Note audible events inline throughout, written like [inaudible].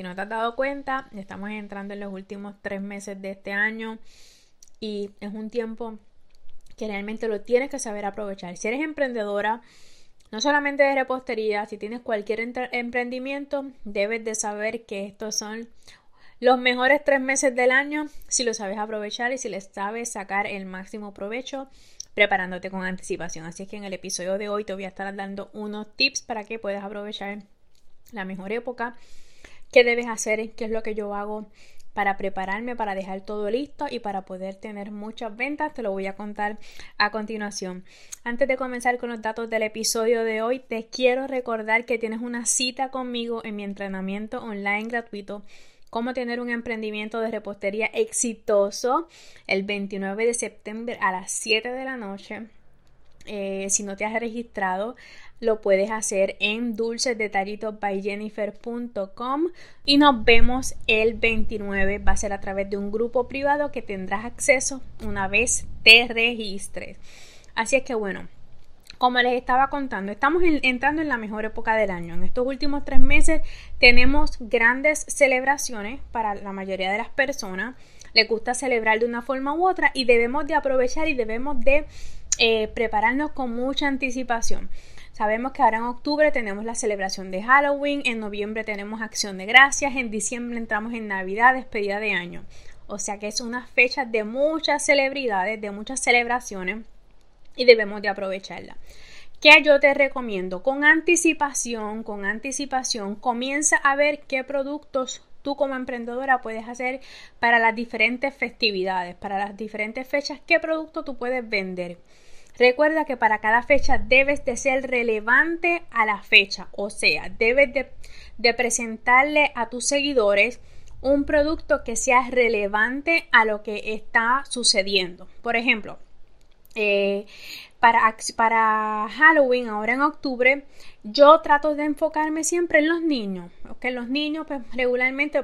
Si no te has dado cuenta, estamos entrando en los últimos tres meses de este año y es un tiempo que realmente lo tienes que saber aprovechar. Si eres emprendedora, no solamente de repostería, si tienes cualquier emprendimiento, debes de saber que estos son los mejores tres meses del año si lo sabes aprovechar y si les sabes sacar el máximo provecho preparándote con anticipación. Así es que en el episodio de hoy te voy a estar dando unos tips para que puedas aprovechar la mejor época qué debes hacer, qué es lo que yo hago para prepararme, para dejar todo listo y para poder tener muchas ventas. Te lo voy a contar a continuación. Antes de comenzar con los datos del episodio de hoy, te quiero recordar que tienes una cita conmigo en mi entrenamiento online gratuito. Cómo tener un emprendimiento de repostería exitoso el 29 de septiembre a las 7 de la noche. Eh, si no te has registrado, lo puedes hacer en dulcesdetallitos.com y nos vemos el 29. Va a ser a través de un grupo privado que tendrás acceso una vez te registres. Así es que bueno, como les estaba contando, estamos entrando en la mejor época del año. En estos últimos tres meses tenemos grandes celebraciones para la mayoría de las personas. Les gusta celebrar de una forma u otra y debemos de aprovechar y debemos de eh, prepararnos con mucha anticipación. Sabemos que ahora en octubre tenemos la celebración de Halloween, en noviembre tenemos acción de gracias, en diciembre entramos en Navidad, despedida de año. O sea que es una fecha de muchas celebridades, de muchas celebraciones y debemos de aprovecharla. ¿Qué yo te recomiendo? Con anticipación, con anticipación, comienza a ver qué productos tú como emprendedora puedes hacer para las diferentes festividades, para las diferentes fechas, qué producto tú puedes vender. Recuerda que para cada fecha debes de ser relevante a la fecha, o sea, debes de, presentarle a tus seguidores un producto que sea relevante a lo que está sucediendo. Por ejemplo, eh, para, Halloween, ahora en octubre, yo trato de enfocarme siempre en los niños. Que los niños, pues regularmente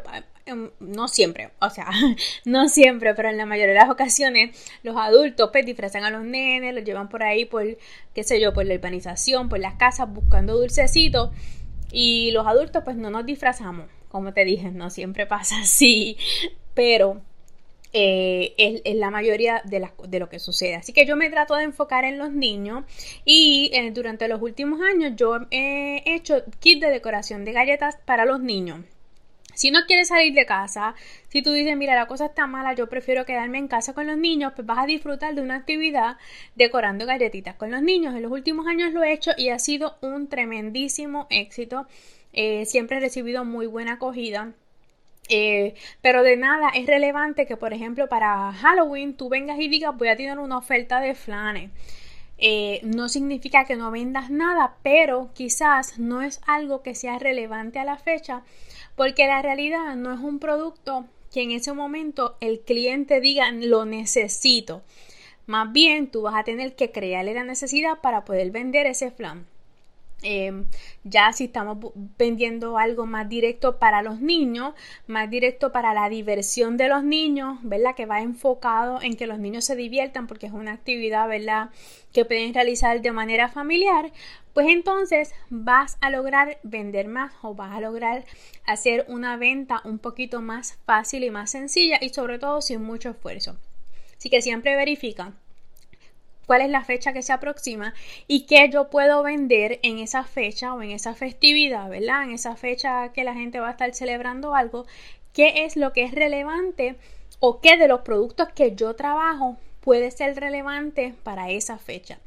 no siempre, o sea, [laughs] no siempre, pero en la mayoría de las ocasiones los adultos pues disfrazan a los nenes, los llevan por ahí por, qué sé yo, por la urbanización, por las casas buscando dulcecitos y los adultos pues no nos disfrazamos, como te dije, no siempre [laughs] pasa así, pero eh, es, la mayoría de, de, lo que sucede. Así que yo me trato de enfocar en los niños y eh, durante los últimos años yo he hecho kit de decoración de galletas para los niños. Si no quieres salir de casa, si tú dices, mira, la cosa está mala, yo prefiero quedarme en casa con los niños, pues vas a disfrutar de una actividad decorando galletitas con los niños. En los últimos años lo he hecho y ha sido un tremendísimo éxito. Eh, siempre he recibido muy buena acogida. Eh, pero de nada es relevante que, por ejemplo, para Halloween tú vengas y digas voy a tener una oferta de flanes. Eh, no significa que no vendas nada, pero quizás no es algo que sea relevante a la fecha porque la realidad no es un producto que en ese momento el cliente diga lo necesito. Más bien tú vas a tener que crearle la necesidad para poder vender ese flan. Em, ya si estamos vendiendo algo más directo para los niños, más directo para la diversión de los niños, ¿verdad? Que va enfocado en que los niños se diviertan porque es una actividad, ¿verdad? Que pueden realizar de manera familiar, pues entonces vas a lograr vender más o vas a lograr hacer una venta un poquito más fácil y más sencilla y sobre todo sin mucho esfuerzo. Así que siempre verifica cuál es la fecha que se aproxima y qué yo puedo vender en esa fecha o en esa festividad, ¿verdad? En esa fecha que la gente va a estar celebrando algo, qué es lo que es relevante o qué de los productos que yo trabajo puede ser relevante para esa fecha.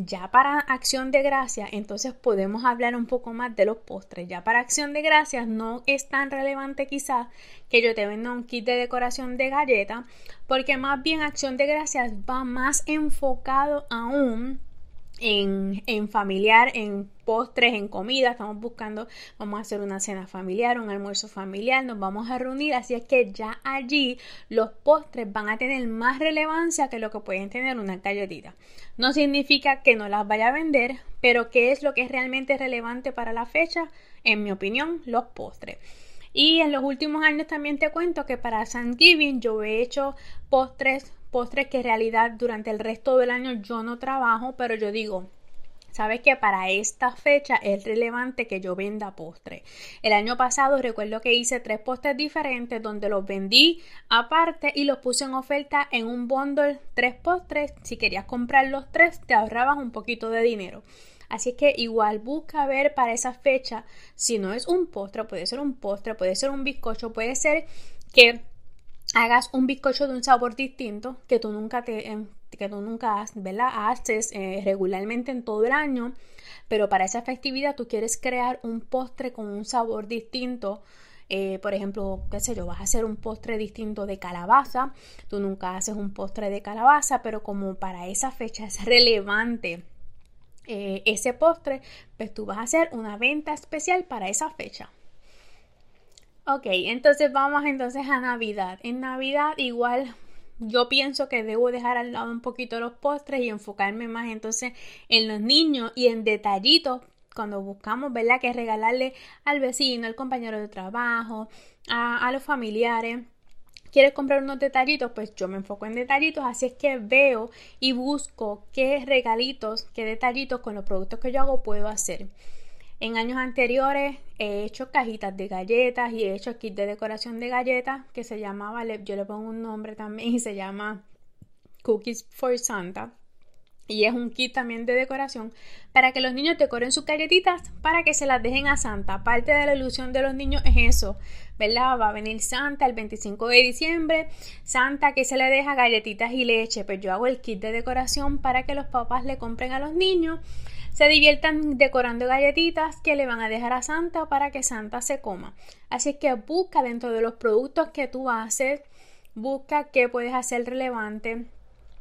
Ya para acción de gracias, entonces podemos hablar un poco más de los postres. Ya para acción de gracias no es tan relevante quizás que yo te venda un kit de decoración de galleta, porque más bien acción de gracias va más enfocado aún en, en, familiar, en postres, en comida. Estamos buscando, vamos a hacer una cena familiar, un almuerzo familiar, nos vamos a reunir. Así es que ya allí los postres van a tener más relevancia que lo que pueden tener una galletita. No significa que no las vaya a vender, pero ¿qué es lo que es realmente relevante para la fecha? En mi opinión, los postres. Y en los últimos años también te cuento que para Thanksgiving yo he hecho postres postres que en realidad durante el resto del año yo no trabajo, pero yo digo, Sabes que para esta fecha es relevante que yo venda postres. El año pasado recuerdo que hice tres postres diferentes donde los vendí aparte y los puse en oferta en un bundle tres postres. Si querías comprar los tres te ahorrabas un poquito de dinero. Así que igual busca ver para esa fecha si no es un postre, puede ser un postre, puede ser un bizcocho, puede ser que hagas un bizcocho de un sabor distinto que tú nunca te em, que tú nunca haces eh, regularmente en todo el año pero para esa festividad tú quieres crear un postre con un sabor distinto. Eh, por ejemplo, qué sé yo, vas a hacer un postre distinto de calabaza, tú nunca haces un postre de calabaza, pero como para esa fecha es relevante eh, ese postre, pues tú vas a hacer una venta especial para esa fecha. Ok, entonces vamos entonces a Navidad. En Navidad igual yo pienso que debo dejar al lado un poquito los postres y enfocarme más entonces en los niños y en detallitos cuando buscamos, ¿verdad? Que regalarle al vecino, al compañero de trabajo, a, a los familiares. ¿Quieres comprar unos detallitos? Pues yo me enfoco en detallitos, así es que veo y busco qué regalitos, qué detallitos con los productos que yo hago puedo hacer. En años anteriores he hecho cajitas de galletas y he hecho kit de decoración de galletas que se llamaba, yo le pongo un nombre también y se llama Cookies for Santa. Y es un kit también de decoración para que los niños decoren sus galletitas para que se las dejen a Santa. Parte de la ilusión de los niños es eso, ¿verdad? Va a venir Santa el 25 de diciembre. Santa que se le deja galletitas y leche. Pues yo hago el kit de decoración para que los papás le compren a los niños se diviertan decorando galletitas que le van a dejar a Santa para que Santa se coma. Así que busca dentro de los productos que tú haces, busca qué puedes hacer relevante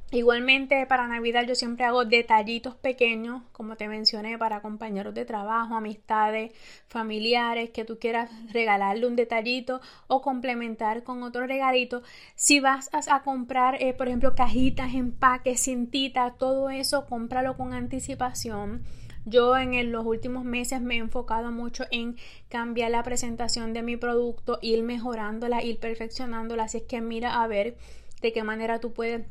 Igualmente para Navidad yo siempre hago detallitos pequeños, como te mencioné, para compañeros de trabajo, amistades, familiares, que tú quieras regalarle un detallito o complementar con otro regalito. Si vas a, comprar, eh, por ejemplo, cajitas, empaques, cintitas, todo eso, cómpralo con anticipación. Yo en los últimos meses me he enfocado mucho en cambiar la presentación de mi producto, ir mejorándola, ir perfeccionándola. Así es que mira a ver de qué manera tú puedes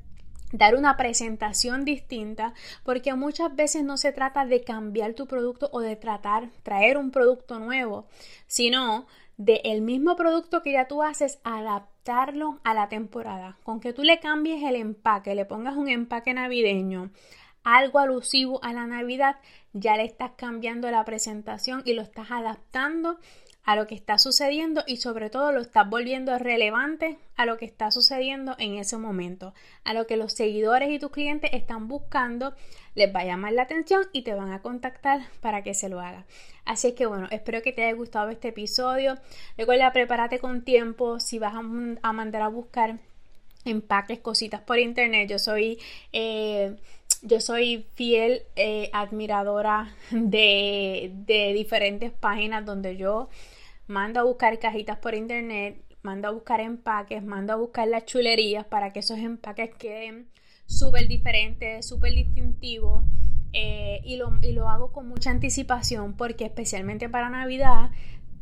dar una presentación distinta, porque muchas veces no se trata de cambiar tu producto o de tratar, traer un producto nuevo, sino de el mismo producto que ya tú haces, adaptarlo a la temporada. Con que tú le cambies el empaque, le pongas un empaque navideño, algo alusivo a la Navidad, ya le estás cambiando la presentación y lo estás adaptando a lo que está sucediendo y sobre todo lo estás volviendo relevante a lo que está sucediendo en ese momento, a lo que los seguidores y tus clientes están buscando, les va a llamar la atención y te van a contactar para que se lo haga. Así que bueno, espero que te haya gustado este episodio. Recuerda, prepárate con tiempo si vas a, mandar a buscar empaques, cositas por internet. Yo soy... Eh, yo soy fiel eh, admiradora de, de, diferentes páginas donde yo mando a buscar cajitas por internet, mando a buscar empaques, mando a buscar las chulerías para que esos empaques queden súper diferentes, súper distintivos. Eh, y, lo, y lo hago con mucha anticipación porque especialmente para Navidad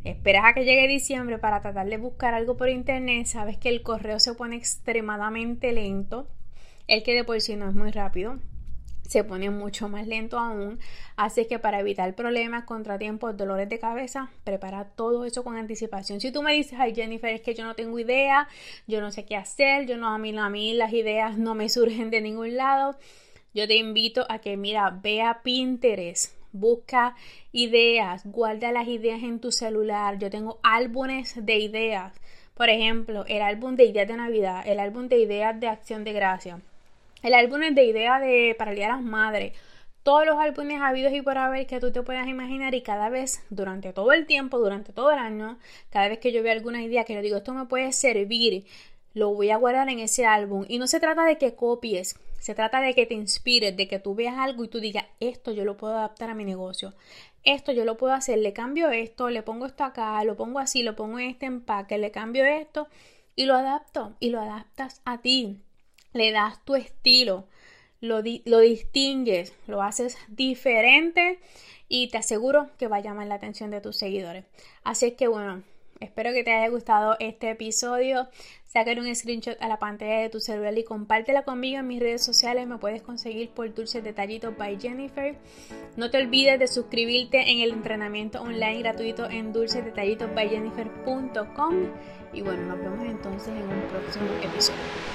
esperas a que llegue diciembre para tratar de buscar algo por internet, sabes que el correo se pone extremadamente lento, el que de por sí no es muy rápido se pone mucho más lento aún. Así que para evitar problemas, contratiempos, dolores de cabeza, prepara todo eso con anticipación. Si tú me dices, ay Jennifer, es que yo no tengo idea, yo no sé qué hacer, yo no, a mí, a mí las ideas no me surgen de ningún lado, yo te invito a que, mira, vea Pinterest, busca ideas, guarda las ideas en tu celular. Yo tengo álbumes de ideas. Por ejemplo, el álbum de ideas de Navidad, el álbum de ideas de acción de gracia el álbum es de idea de para Día de las Madres. Todos los álbumes habidos y por haber que tú te puedas imaginar y cada vez, durante todo el tiempo, durante todo el año, cada vez que yo veo alguna idea que yo digo, esto me puede servir, lo voy a guardar en ese álbum. Y no se trata de que copies, Se trata de que te inspires, de que tú veas algo y tú digas, esto yo lo puedo adaptar a mi negocio. Esto yo lo puedo hacer, le cambio esto, le pongo esto acá, lo pongo así, lo pongo en este empaque, le cambio esto y lo adapto y lo adaptas a ti. Le das tu estilo, lo, lo distingues, lo haces diferente y te aseguro que va a llamar la atención de tus seguidores. Así es que bueno, Espero que te haya gustado este episodio. Sácale un screenshot a la pantalla de tu celular y compártela conmigo en mis redes sociales. Me puedes conseguir por Dulces Detallitos by Jennifer. No te olvides de suscribirte en el entrenamiento online gratuito en dulcesdetallitos by Jennifer.com. Y bueno, nos vemos entonces en un próximo episodio.